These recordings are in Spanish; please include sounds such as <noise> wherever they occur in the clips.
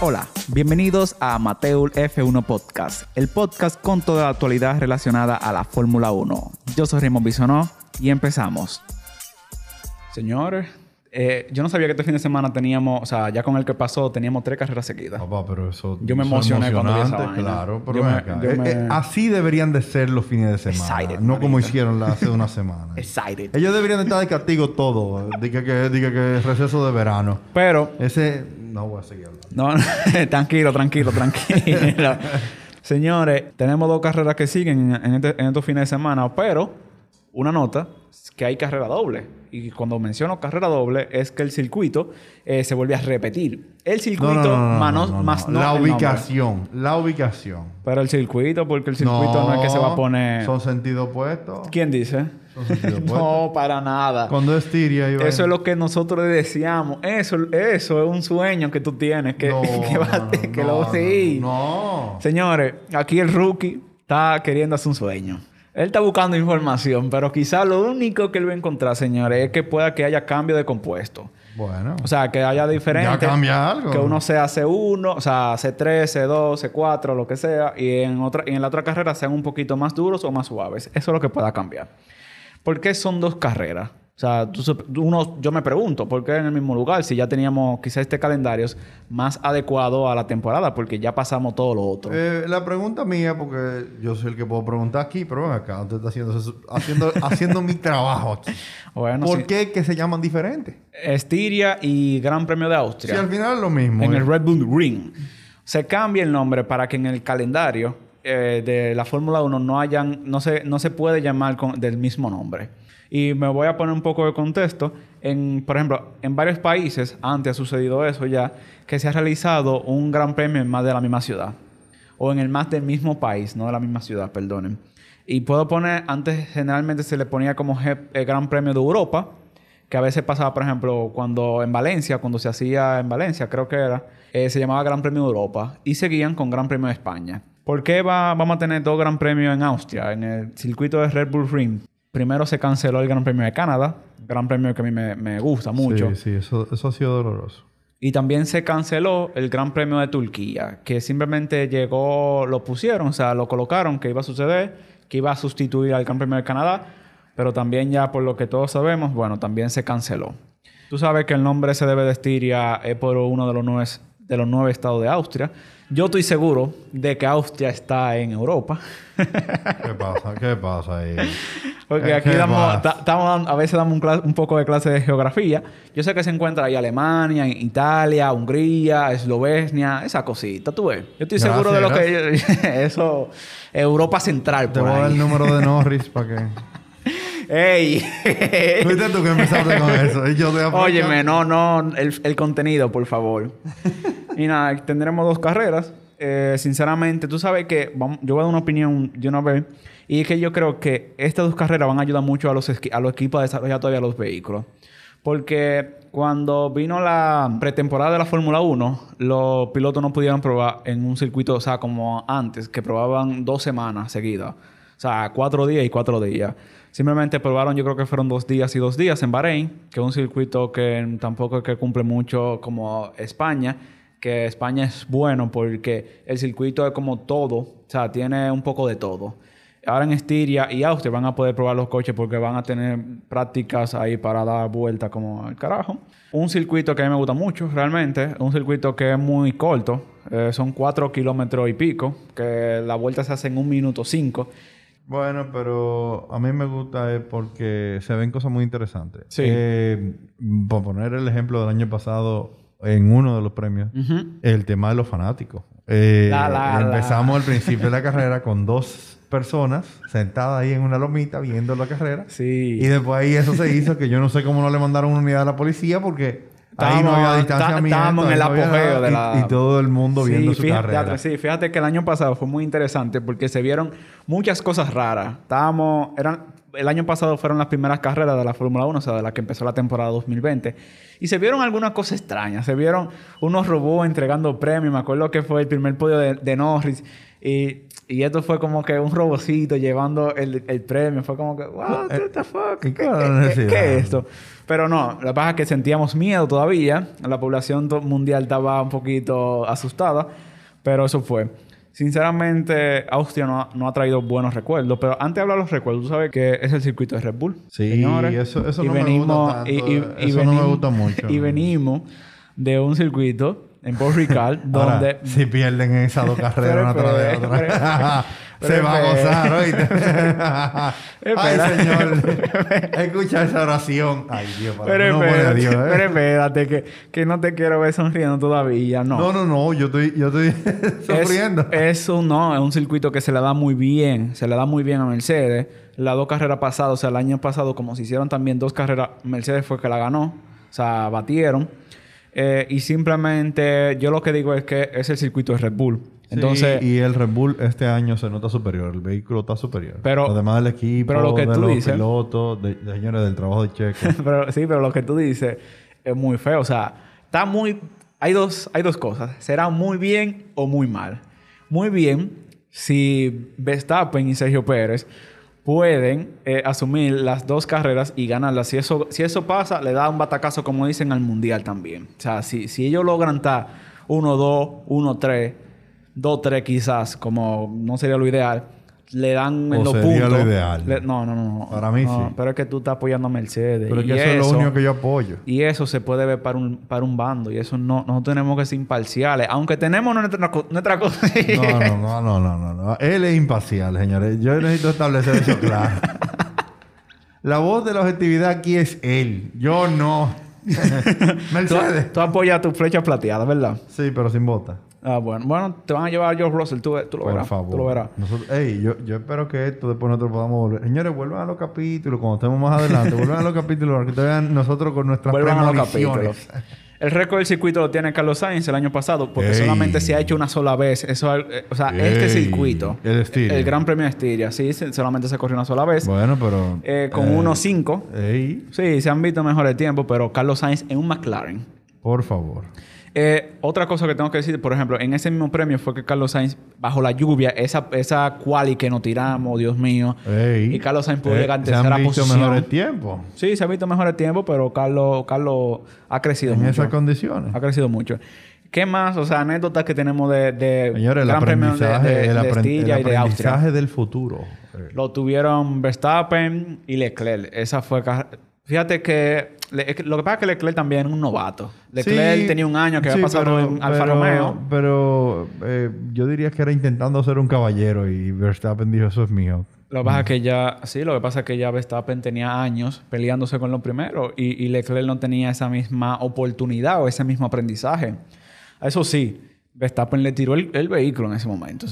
Hola, bienvenidos a Mateul F1 Podcast, el podcast con toda la actualidad relacionada a la Fórmula 1. Yo soy Raymond Bisonó y empezamos. Señores, eh, yo no sabía que este fin de semana teníamos, o sea, ya con el que pasó, teníamos tres carreras seguidas. Papá, pero eso. Yo me emocioné cuando vi esa vaina. Claro, pero me- acá. Eh, me- eh, así deberían de ser los fines de semana. Excited, no como hicieron la- hace una <laughs> semana. Excited. Ellos deberían de estar de castigo todo. Diga que, diga que receso de verano. Pero, Ese. No voy a seguir hablando. no, <laughs> tranquilo, tranquilo, tranquilo. <laughs> Señores, tenemos dos carreras que siguen en, este- en estos fines de semana, pero una nota que hay carrera doble. Y cuando menciono carrera doble es que el circuito eh, se vuelve a repetir. El circuito No, no, no, no, más no, La ubicación. La ubicación. Pero el circuito, porque el circuito no, es que se va a poner... Son sentido opuesto. ¿Quién dice? Son sentido <laughs> opuesto. no, para nada. Cuando es tiria Eso es lo que nosotros deseamos. Eso, eso es un sueño que tú tienes. Que, <laughs> que, va- que lo sí. No. no. Señores, aquí el rookie está queriendo hacer un sueño. Él está buscando información, pero quizá lo único que él va a encontrar, señores, es que pueda que haya cambio de compuesto. Bueno. O sea, que haya diferente. Ya cambia algo. Que uno sea C1, o sea, C3, C2, C4, lo que sea, y en, otra, y en la otra carrera sean un poquito más duros o más suaves. Eso es lo que pueda cambiar. ¿Por qué son dos carreras? O sea, tú uno, yo me pregunto, ¿por qué en el mismo lugar? Si ya teníamos quizá este calendario es más adecuado a la temporada, porque ya pasamos todo lo otro. Eh, la pregunta mía, porque yo soy el que puedo preguntar aquí, pero ven acá, usted está haciendo, haciendo, <laughs> haciendo mi trabajo aquí. bueno, ¿Por sí. qué que se llaman diferentes? Estiria y Gran Premio de Austria. Si al final es lo mismo. en eh. el Red Bull Ring. Se cambia el nombre para que en el calendario eh, de la Fórmula 1 no hayan, no se, no se puede llamar con- del mismo nombre. Y me voy a poner un poco de contexto. En, por ejemplo, en varios países, antes ha sucedido eso ya, que se ha realizado un gran premio en más de la misma ciudad. O en el más del mismo país, no de la misma ciudad, perdonen. Y puedo poner, antes generalmente se le ponía como el Gran Premio de Europa, que a veces pasaba, por ejemplo, cuando en Valencia, cuando se hacía en Valencia, creo que era, eh, se llamaba Gran Premio de Europa y seguían con Gran Premio de España. ¿Por qué va- vamos a tener dos Gran Premios en Austria, en el circuito de Red Bull Ring? Primero se canceló el Gran Premio de Canadá, Gran Premio que a mí me, me gusta mucho. Sí, sí, eso, eso ha sido doloroso. Y también se canceló el Gran Premio de Turquía, que simplemente llegó, lo pusieron, o sea, lo colocaron que iba a suceder, que iba a sustituir al Gran Premio de Canadá, pero también ya por lo que todos sabemos, bueno, también se canceló. Tú sabes que el nombre se debe de Estiria es por uno de los nueve, de los nueve estados de Austria. Yo estoy seguro de que Austria está en Europa. ¿Qué pasa? ¿Qué pasa ahí? <laughs> Porque aquí ¿qué damos, dando- a veces damos un, poco de clase de geografía. Yo sé que se encuentra ahí Alemania, Italia, Hungría, Eslovenia, esa cosita, tú ves. Yo estoy seguro de lo Gracias, que... <laughs> eso, Europa Central, Te por voy a dar ahí. el número de Norris para que... <laughs> ¡Ey! <laughs> Fuiste tú que empezaste con eso. Y yo. Óyeme, no, no, el, el contenido, por favor. y nada, tendremos dos carreras. Eh, sinceramente, tú sabes que vamos- yo voy a dar una opinión de una vez. Y es que yo creo que estas dos carreras van a ayudar mucho a los, a los equipos a desarrollar todavía los vehículos. Porque cuando vino la pretemporada de la Fórmula 1, los pilotos no pudieron probar en un circuito, o sea, como antes, que probaban dos semanas seguidas. O sea, cuatro días y cuatro días. Simplemente probaron, yo creo que fueron dos días y dos días en Bahrein, que es un circuito que tampoco es que cumple mucho como España, que España es bueno porque el circuito es como todo, o sea, tiene un poco de todo. Ahora en Estiria y Austria van a poder probar los coches porque van a tener prácticas ahí para dar vuelta como al carajo. Un circuito que a mí me gusta mucho, realmente. Un circuito que es muy corto. eh, son cuatro kilómetros y pico. Que la vuelta se hace en un minuto cinco. Bueno, pero a mí me gusta porque se ven cosas muy interesantes. Sí. Eh, por poner el ejemplo del año pasado en uno de los premios, el tema de los fanáticos. Eh, La, la, empezamos al principio de la carrera con dos personas sentadas ahí en una lomita viendo la carrera. Sí. Y después ahí eso se hizo que yo no sé cómo no le mandaron una unidad a la policía porque ahí no había ta- distanciamiento. estábamos en el apogeo de la- Y, todo el mundo viendo su fíjate, carrera. sí, fíjate que el año pasado fue muy interesante porque se vieron muchas cosas raras. Estábamos, eran el año pasado fueron las primeras carreras de la Fórmula 1, o sea, de la que empezó la temporada 2020. Y se vieron algunas cosas extrañas. Se vieron unos robots entregando premios. Me acuerdo que fue el primer podio de, Norris. Y, y, esto fue como que un robocito llevando el, el premio. Fue como que, what the fuck? ¿Qué, qué, es esto? Pero no, la verdad es que sentíamos miedo todavía. La población mundial estaba un poquito asustada. Pero eso fue. Sinceramente, Austria no ha, traído buenos recuerdos, pero antes de hablar de los recuerdos, tú sabes que es el circuito de Red Bull. Sí, señores. eso, eso no me gusta tanto. Y, eso no me gusta mucho. <laughs> Y venimos de un circuito en Port Ricard, donde... si pierden esas dos <laughs> carreras una tras de otra. <laughs> Se va a gozar, ¿oíste? <laughs> Ay, Señor. Escucha esa oración. Ay, Dios, para pero no espérate, Dios, ¿eh? Pero espérate, que, que no te quiero ver sonriendo todavía, no. No, no, no. Yo estoy, yo estoy sufriendo. <laughs> Es, un, no, es un circuito que se le da muy bien. Se le da muy bien a Mercedes. Las dos carreras pasadas, o sea, el año pasado, como se hicieron también dos carreras, Mercedes fue que la ganó. O sea, batieron. Eh, y simplemente yo lo que digo es que es el circuito de Red Bull. Entonces, y el Red Bull este año se nota superior, el vehículo está superior. Pero, Además del equipo, pero lo que de tú los dices, pilotos, de, señores, del trabajo de Checo. <laughs> pero, sí, pero lo que tú dices es muy feo. O sea, está muy... Hay dos, hay dos cosas. Será muy bien o muy mal. Muy bien si Verstappen y Sergio Pérez pueden eh, asumir las dos carreras y ganarlas. Si eso, si eso pasa, le da un batacazo, como dicen, al Mundial también. O sea, si, si ellos logran estar 1-2, 1-3 dos, tres quizás, como no sería lo ideal, le dan en los puntos. lo ideal. no, no, no. Para mí sí. Pero es que tú estás apoyando a Mercedes. Pero que eso, es lo único que yo apoyo. Y eso se puede ver para un, para un bando. Y eso no, no tenemos que ser imparciales. Aunque tenemos nuestra, nuestra cosa. no, no, no, no, no, no. Él es imparcial, señores. Yo necesito establecer eso claro. La voz de la objetividad aquí es él. Yo no. <laughs> Mercedes. Tú, tú apoyas tu flecha plateada, ¿verdad? Sí, pero sin bota. Ah, bueno. Bueno, te van a llevar a George Russell. Tú, tú lo Por verás. Favor. Tú lo verás. Nosotros, ey, yo, yo espero que esto después nosotros podamos volver. Señores, vuelvan a los capítulos cuando estemos más adelante. <laughs> vuelvan a los capítulos para que te vean nosotros con nuestras vuelvan a los capítulos. El récord del circuito lo tiene Carlos Sainz el año pasado porque solamente se ha hecho una sola vez. Eso, eh, o sea, este circuito, el, el, Gran Premio de Estiria, sí, solamente se corrió una sola vez. Bueno, pero... Eh, con 1.5. Eh, sí, se han visto mejores tiempos, pero Carlos Sainz en un McLaren. Por favor. Eh, otra cosa que tengo que decir, por ejemplo, en ese mismo premio fue que Carlos Sainz, bajo la lluvia, esa, esa quali que nos tiramos, Dios mío, y Carlos Sainz pudo eh, llegar en tercera posición. Se han visto mejores tiempos. Sí, se ha visto mejores tiempos, pero Carlos, Carlos ha crecido mucho. En esas condiciones. Ha crecido mucho. ¿Qué más? O sea, anécdotas que tenemos de, de Señores, el aprendizaje, el, aprendizaje del futuro. Lo tuvieron Verstappen y Leclerc. Esa fue... Fíjate que lo que pasa es que Leclerc también es un novato. Leclerc tenía un año que había pasado en Alfa Romeo. Pero eh, yo diría que era intentando ser un caballero y Verstappen dijo, eso es mío. Lo que pasa es que ya, sí, lo que pasa es que ya Verstappen tenía años peleándose con lo primero y, y Leclerc no tenía esa misma oportunidad o ese mismo aprendizaje. Eso sí, Verstappen le tiró el, vehículo en ese momento.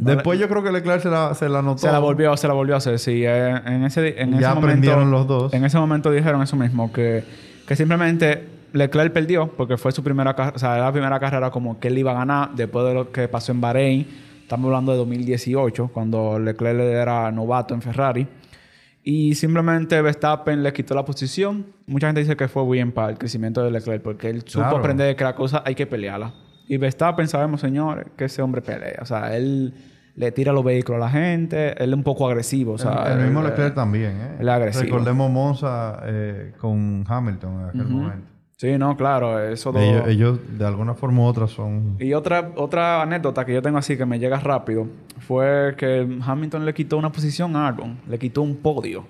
Después yo creo que Leclerc se la, se la notó. Se la volvió, se la volvió a hacer, sí. Eh, en ese, en ya aprendieron los dos. En ese momento dijeron eso mismo, que, que simplemente Leclerc perdió porque fue su primera carrera, o sea, era la primera carrera como que él iba a ganar después de lo que pasó en Bahrein. Estamos hablando de 2018, cuando Leclerc era novato en Ferrari. Y simplemente Verstappen le quitó la posición. Mucha gente dice que fue bien para el crecimiento de Leclerc porque él supo aprender que la cosa hay que pelearla. Y Verstappen sabemos, señores, que ese hombre pelea. O sea, él le tira los vehículos a la gente. Él es un poco agresivo. O sea, el, mismo Leclerc también, ¿eh? Él es agresivo. Recordemos Monza eh, con Hamilton en aquel momento. Sí, no, claro. Eso ellos, de alguna forma u otra son... Y otra, otra anécdota que yo tengo así que me llega rápido fue que Hamilton le quitó una posición a Albon. Le quitó un podio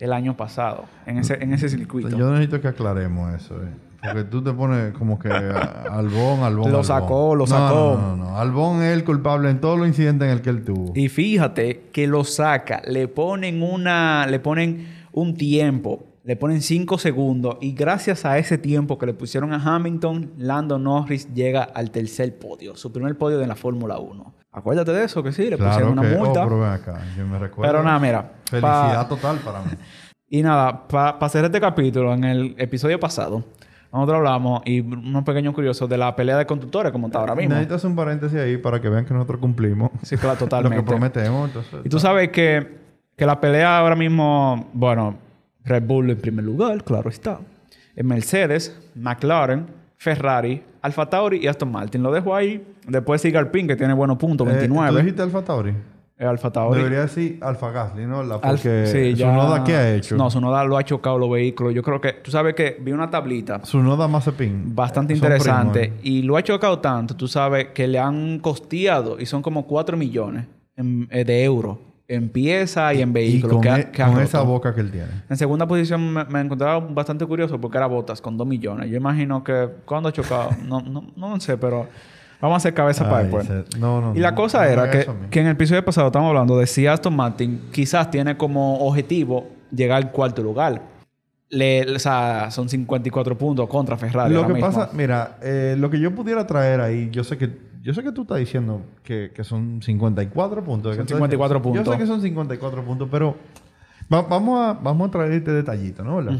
el año pasado en ese, en ese circuito. Yo necesito que aclaremos eso. Eh. Porque tú te pones como que Albón, Albón. Lo sacó, lo sacó. No, no, no, Albón es el culpable en todos los incidentes en el que él tuvo. Y fíjate que lo saca, le ponen una, le ponen un tiempo, le ponen cinco segundos y gracias a ese tiempo que le pusieron a Hamilton, Lando Norris llega al tercer podio, su primer podio de la Fórmula 1. Acuérdate de eso, que sí, le pusieron una multa. Oh, pero, acá. Yo me recuerdo. pero nada, mira. Felicidad total para mí. <laughs> Y nada, para hacer este capítulo, en el episodio pasado, nosotros hablamos y unos pequeños curiosos de la pelea de conductores, como está ahora mismo. Necesitas un paréntesis ahí para que vean que nosotros cumplimos. Sí, claro, totalmente. <laughs> Lo que prometemos. Entonces, y tú sabes que Que la pelea ahora mismo, bueno, Red Bull en primer lugar, claro está. Mercedes, McLaren, Ferrari, Alfa Tauri y Aston Martin. Lo dejo ahí. Después sigue Alpine, que tiene buenos puntos, 29. ¿Tú dijiste Alfa Tauri? Alfa Tauri. Debería decir Alfa Gasly, ¿no? La, porque sí, ya- Tsunoda, ¿qué ha hecho? No, Sonoda lo ha chocado los vehículos. Yo creo que... Tú sabes que vi una tablita Tsunoda Mazepin. bastante Eh, interesante. primos, ¿eh? Y lo ha chocado tanto, tú sabes, que le han costeado y son como 4 millones en- eh, de euros en piezas y en Y vehículos con, que, e- que con esa boca que él tiene. En segunda posición me, me encontraba bastante curioso porque era Botas con 2 millones. Yo imagino que cuando ha chocado, no, no, no sé, pero vamos a hacer cabeza para después. se- no, no, Y la no, cosa era que, que en el episodio pasado estábamos hablando de si Aston Martin quizás tiene como objetivo llegar al cuarto lugar. Le, o sea, son 54 puntos contra Ferrari. Lo que mismo. pasa, mira, eh, lo que yo pudiera traer ahí, yo sé que yo sé que tú estás diciendo que, que son 54 puntos. Son que tú- 54 puntos. Yo sé que son 54 puntos, pero va- vamos, a, vamos a traer este detallito, ¿no? ¿Verdad?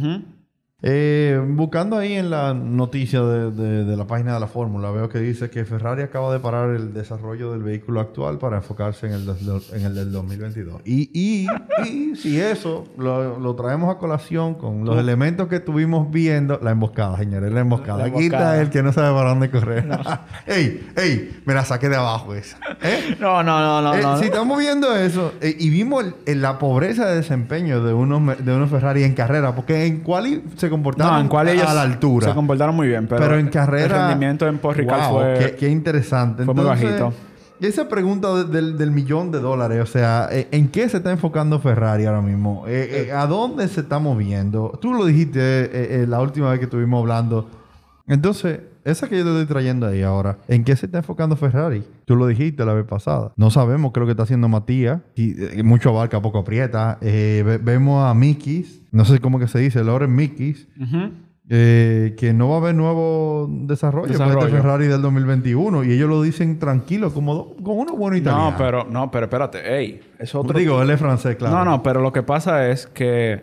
Eh, buscando ahí en la noticia de, de- de la página de la fórmula, veo que dice que Ferrari acaba de parar el desarrollo del vehículo actual para enfocarse en el, des- en el del 2022. Y, y, y si eso lo, lo traemos a colación con los elementos que estuvimos viendo, la emboscada, señores, la emboscada. La Aquí está el que no sabe para dónde correr. <laughs> ¡Ey! ¡Ey! Me la saqué de abajo esa. ¿Eh? No, no, no, no. Eh, no, si no. estamos viendo eso eh, y vimos el- el- la pobreza de desempeño de unos, de unos Ferrari en carrera, porque en quali se comportaron No, en cual ellos a la altura. se comportaron muy bien, pero, pero, en carrera. El rendimiento en Paul Ricard Wow, fue. Qué, qué interesante. fue muy bajito. y esa pregunta de- del, del millón de dólares, o sea, eh, ¿en qué se está enfocando Ferrari ahora mismo? Eh, eh, ¿A dónde se está moviendo? Tú lo dijiste eh, eh, la última vez que estuvimos hablando. Entonces, esa que yo te estoy trayendo ahí ahora, ¿en qué se está enfocando Ferrari? Tú lo dijiste la vez pasada. No sabemos qué es lo que está haciendo Matías. Y, eh, mucho abarca, poco aprieta. Eh, ve- vemos a Mikis, no sé cómo que se dice, Loren Mikis, eh, que no va a haber nuevo desarrollo, para Desarrollo. este Ferrari del 2021. Y ellos lo dicen tranquilo, como, como uno bueno italiano. No, pero, no, pero espérate. Ey, es otro. Digo, él es francés, claro. No, no, pero lo que pasa es que,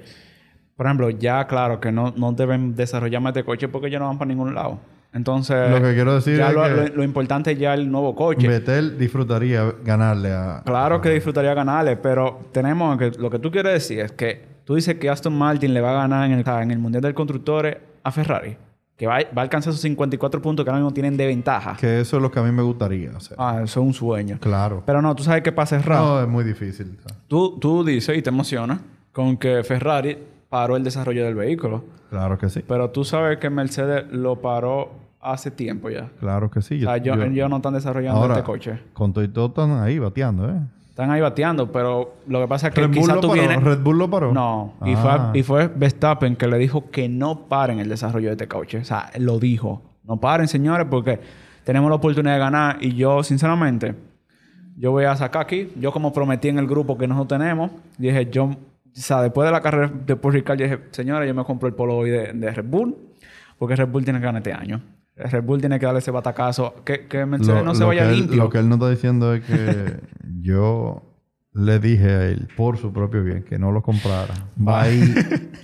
por ejemplo, ya claro que no, no deben desarrollar más de coche porque ya no van para ningún lado. Entonces, Lo que quiero decir ya es lo, que- lo- lo importante es ya el nuevo coche. Betel disfrutaría ganarle a... Claro que disfrutaría ganarle, pero tenemos que lo que tú quieres decir es que tú dices que Aston Martin le va a ganar en el, en el Mundial del Constructores a Ferrari, que va, va a alcanzar esos 54 puntos que ahora mismo tienen de ventaja. Que eso es lo que a mí me gustaría. O sea, Ah, eso es un sueño. claro. Pero no, tú sabes que para cerrar, No, es muy difícil. tú, tú dices y te emocionas con que Ferrari paró el desarrollo del vehículo, Claro que sí. pero tú sabes que Mercedes lo paró hace tiempo ya. Claro que sí. O sea, yo- ellos no están desarrollando Ahora, este coche. Con todo y todo están ahí bateando, ¿eh? Están ahí bateando, pero lo que pasa es que Red Bull, quizás lo tú paró. vienes... Red Bull lo paró. No, y, Ah. fue, y fue Verstappen que le dijo que no paren el desarrollo de este coche. O sea, lo dijo. No paren, señores, porque tenemos la oportunidad de ganar. Y yo, sinceramente, yo voy a sacar aquí. Yo, como prometí en el grupo que nosotros tenemos, dije, yo, o sea, después de la carrera de Paul Ricard, yo dije, señores, yo me compro el polo hoy de, de Red Bull, porque Red Bull tiene que ganar este año. Red Bull tiene que darle ese batacazo. Que, que Mercedes Lo- no se vaya él- limpio. lo que él no está diciendo es que <laughs> yo le dije a él, por su propio bien, que no lo comprara. Va y,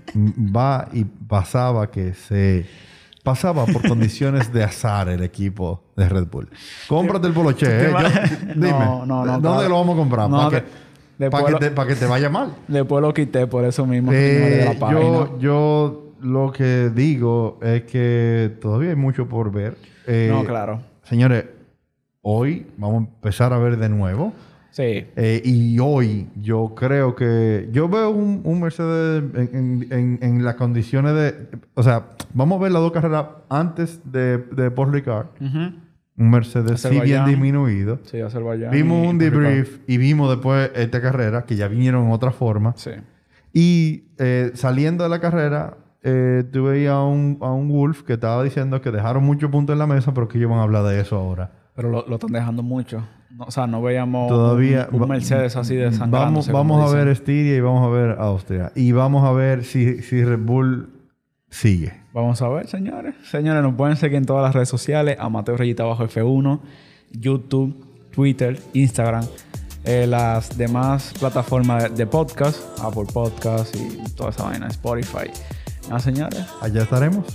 <laughs> va y pasaba que se... Pasaba por <laughs> condiciones de azar el equipo de Red Bull. Cómprate el poloche, ¿eh? Yo- No, dime, no, no, ¿dónde claro. lo vamos a comprar? No, ¿Para de- que, después para que, te, para que te vaya mal? Después lo quité por eso mismo. Eh, de la yo, yo lo que digo es que todavía hay mucho por ver. Eh, No, claro. Señores, hoy vamos a empezar a ver de nuevo. Sí. Eh, y hoy yo creo que... Yo veo un, un Mercedes en, en- en- en las condiciones de... O sea, vamos a ver las dos carreras antes de, de Paul Ricard. Ujú. Un Mercedes sí bien disminuido. Sí, Azerbaiyán. Vimos un debrief y vimos después esta carrera, que ya vinieron en otra forma. Sí. Y eh, saliendo de la carrera, eh, veías a un, a un Wolf que estaba diciendo que dejaron muchos puntos en la mesa, pero que ellos van a hablar de eso ahora. Pero lo, lo están dejando mucho. No, o sea, no veíamos Todavía un, Mercedes así de Vamos, vamos a ver Estiria y vamos a ver Austria. Y vamos a ver si, si Red Bull sigue. Vamos a ver, señores. Señores, nos pueden seguir en todas las redes sociales. A Mateo Rayita Bajo F1, YouTube, Twitter, Instagram. eh, las demás plataformas de, podcast, Apple Podcast y toda esa vaina, Spotify. Nada, señores. Allá estaremos.